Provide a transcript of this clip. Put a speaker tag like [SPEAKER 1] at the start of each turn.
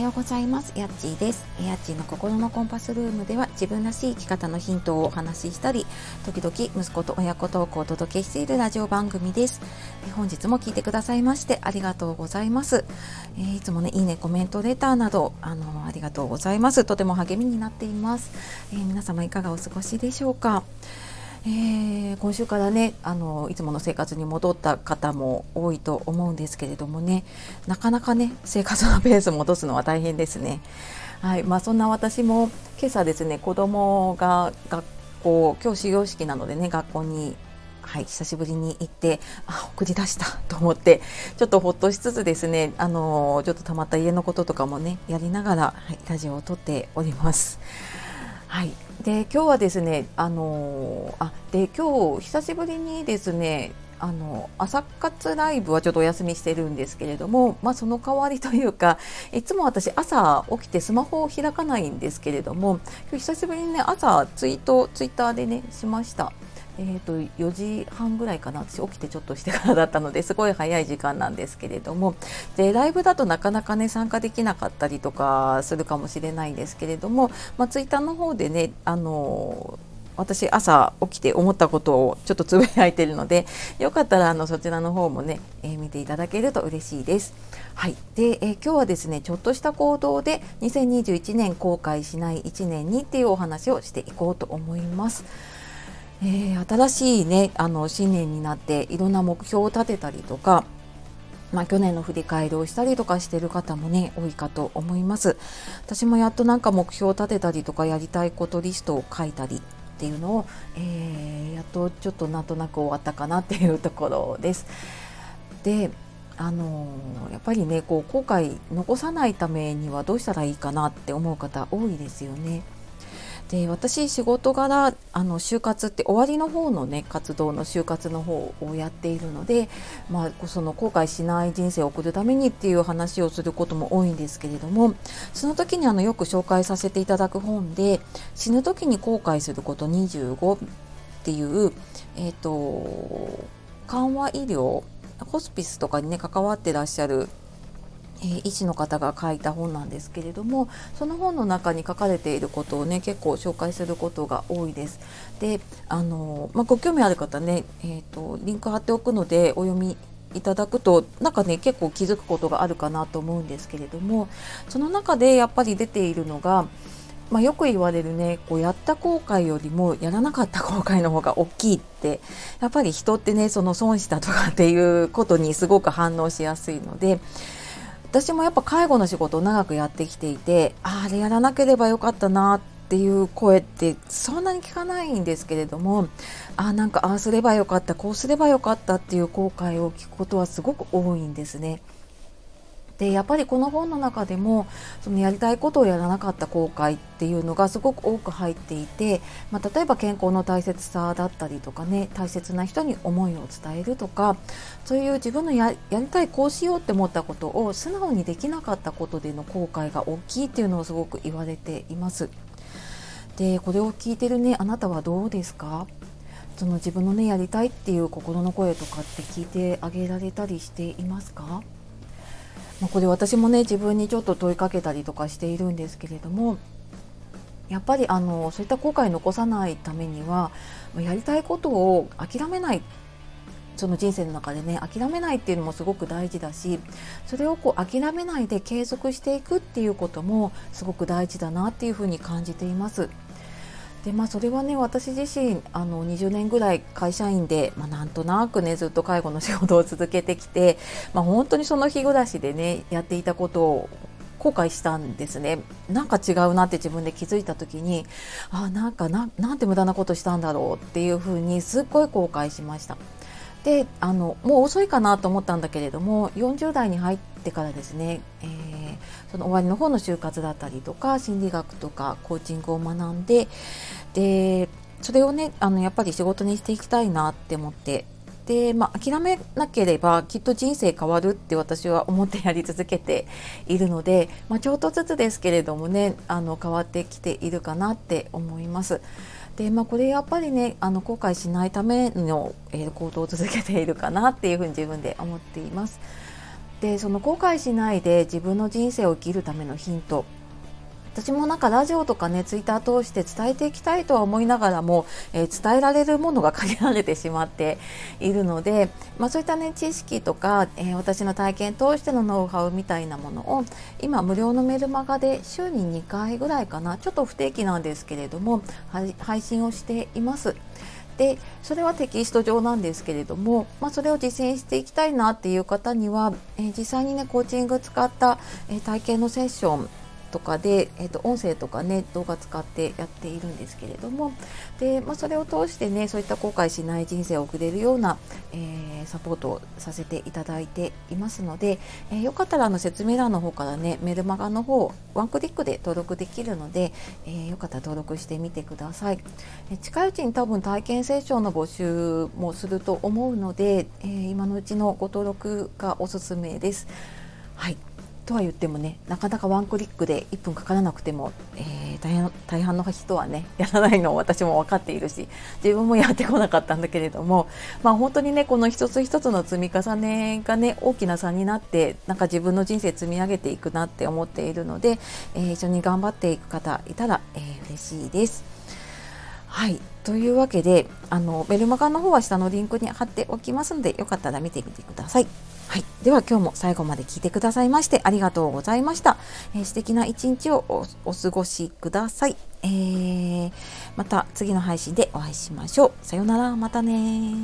[SPEAKER 1] ようございます。やっちーです。やっちーの心のコンパスルームでは自分らしい生き方のヒントをお話ししたり時々息子と親子トークをお届けしているラジオ番組です。本日も聞いてくださいましてありがとうございます、えー、いつもねいいねコメントレターなどあのありがとうございます。とても励みになっています、えー、皆様いかがお過ごしでしょうか？えー、今週からねあのいつもの生活に戻った方も多いと思うんですけれどもねなかなかね生活のペース戻すのは大変ですね。はいまあ、そんな私も今朝ですね子供が学校今日始業式なのでね学校にはい、久しぶりに行ってあ送り出したと思ってちょっとほっとしつつですねあのちょっとたまった家のこととかもねやりながら、はい、ラジオを撮っております。はい、で今日はですねあのあで今日久しぶりにですねあの朝活ライブはちょっとお休みしてるんですけれども、まあ、その代わりというかいつも私朝起きてスマホを開かないんですけれども今日久しぶりにね朝ツイートツイッターでねしました。えーと、4時半ぐらいかな私起きてちょっとしてからだったのですごい早い時間なんですけれどもでライブだとなかなかね参加できなかったりとかするかもしれないんですけれども、まあ、ツイッターの方でねあの私朝起きて思ったことをちょっとつぶやいてるのでよかったらあのそちらの方もね、えー、見ていただけると嬉しいです。はい、で、えー、今日はですねちょっとした行動で2021年後悔しない1年にっていうお話をしていこうと思います。えー、新しいねあの新年になっていろんな目標を立てたりとかまあ、去年の振り返りをしたりとかしてる方もね多いかと思います私もやっとなんか目標を立てたりとかやりたいことリストを書いたりっていうのを、えー、やっとちょっとなんとなく終わったかなっていうところですであのやっぱりねこう後悔残さないためにはどうしたらいいかなって思う方多いですよね。で私仕事柄あの就活って終わりの方のね活動の就活の方をやっているので、まあ、その後悔しない人生を送るためにっていう話をすることも多いんですけれどもその時にあのよく紹介させていただく本で「死ぬ時に後悔すること25」っていう、えーと緩和医療ホスピスとかにね関わってらっしゃるえー、医師の方が書いた本なんですけれどもその本の中に書かれていることをね結構紹介することが多いです。であの、まあ、ご興味ある方ね、えーと、リンク貼っておくのでお読みいただくとなんかね結構気づくことがあるかなと思うんですけれどもその中でやっぱり出ているのがまあ、よく言われるねこうやった後悔よりもやらなかった後悔の方が大きいってやっぱり人ってねその損したとかっていうことにすごく反応しやすいので私もやっぱ介護の仕事を長くやってきていてあれやらなければよかったなっていう声ってそんなに聞かないんですけれどもあなんかああすればよかったこうすればよかったっていう後悔を聞くことはすごく多いんですね。でやっぱりこの本の中でもそのやりたいことをやらなかった後悔っていうのがすごく多く入っていて、まあ、例えば健康の大切さだったりとかね大切な人に思いを伝えるとかそういう自分のやりたいこうしようって思ったことを素直にできなかったことでの後悔が大きいっていうのをすごく言われています。でこれを聞いてるねあなたはどうですか？その自分のねやりたいっていう心の声とかって聞いてあげられたりしていますか？ま、これ私もね自分にちょっと問いかけたりとかしているんですけれどもやっぱりあのそういった後悔残さないためにはやりたいことを諦めないその人生の中でね諦めないっていうのもすごく大事だしそれをこう諦めないで継続していくっていうこともすごく大事だなっていうふうに感じています。でまあ、それはね私自身あの20年ぐらい会社員で、まあ、なんとなくねずっと介護の仕事を続けてきて、まあ、本当にその日暮らしでねやっていたことを後悔したんですねなんか違うなって自分で気づいた時にあなんかななんて無駄なことしたんだろうっていうふうにすっごい後悔しました。であのもう遅いかなと思ったんだけれども40代に入ってからですね、えー、その終わりの方の就活だったりとか心理学とかコーチングを学んででそれをねあのやっぱり仕事にしていきたいなって思ってで、まあ、諦めなければきっと人生変わるって私は思ってやり続けているので、まあ、ちょっとずつですけれどもねあの変わってきているかなって思います。でまあ、これやっぱりねあの後悔しないための、えー、行動を続けているかなっていうふうに自分で思っています。でその後悔しないで自分の人生を生きるためのヒント私もなんかラジオとかねツイッター通して伝えていきたいとは思いながらも、えー、伝えられるものが限られてしまっているので、まあ、そういったね知識とか、えー、私の体験通してのノウハウみたいなものを今無料のメルマガで週に2回ぐらいかなちょっと不定期なんですけれども配信をしています。でそれはテキスト上なんですけれども、まあ、それを実践していきたいなっていう方には、えー、実際にねコーチング使った、え、体験のセッションとかで、えーと、音声とかね動画使ってやっているんですけれども。で、まあ、それを通してねそういった後悔しない人生を送れるような、えー、サポートをさせていただいていますので、えー、よかったらあの説明欄の方からねメルマガの方ワンクリックで登録できるので、えー、よかったら登録してみてください、え近いうちに多分体験セッションの募集もすると思うので、え今のうちのご登録がおすすめです。はい。とは言ってもねなかなかワンクリックで1分かからなくても、えー、大半大半の人はねやらないのを私も分かっているし自分もやってこなかったんだけれども、まあ、本当にねこの一つ一つの積み重ねがね大きな差になってなんか自分の人生積み上げていくなって思っているので、えー、一緒に頑張っていく方いたら、えー、嬉しいです。はいというわけであのメルマガの方は下のリンクに貼っておきますのでよかったら見てみてください。はい、では今日も最後まで聞いてくださいましてありがとうございました。えー、素敵な一日をお過ごしください、えー。また次の配信でお会いしましょう。さようなら、またね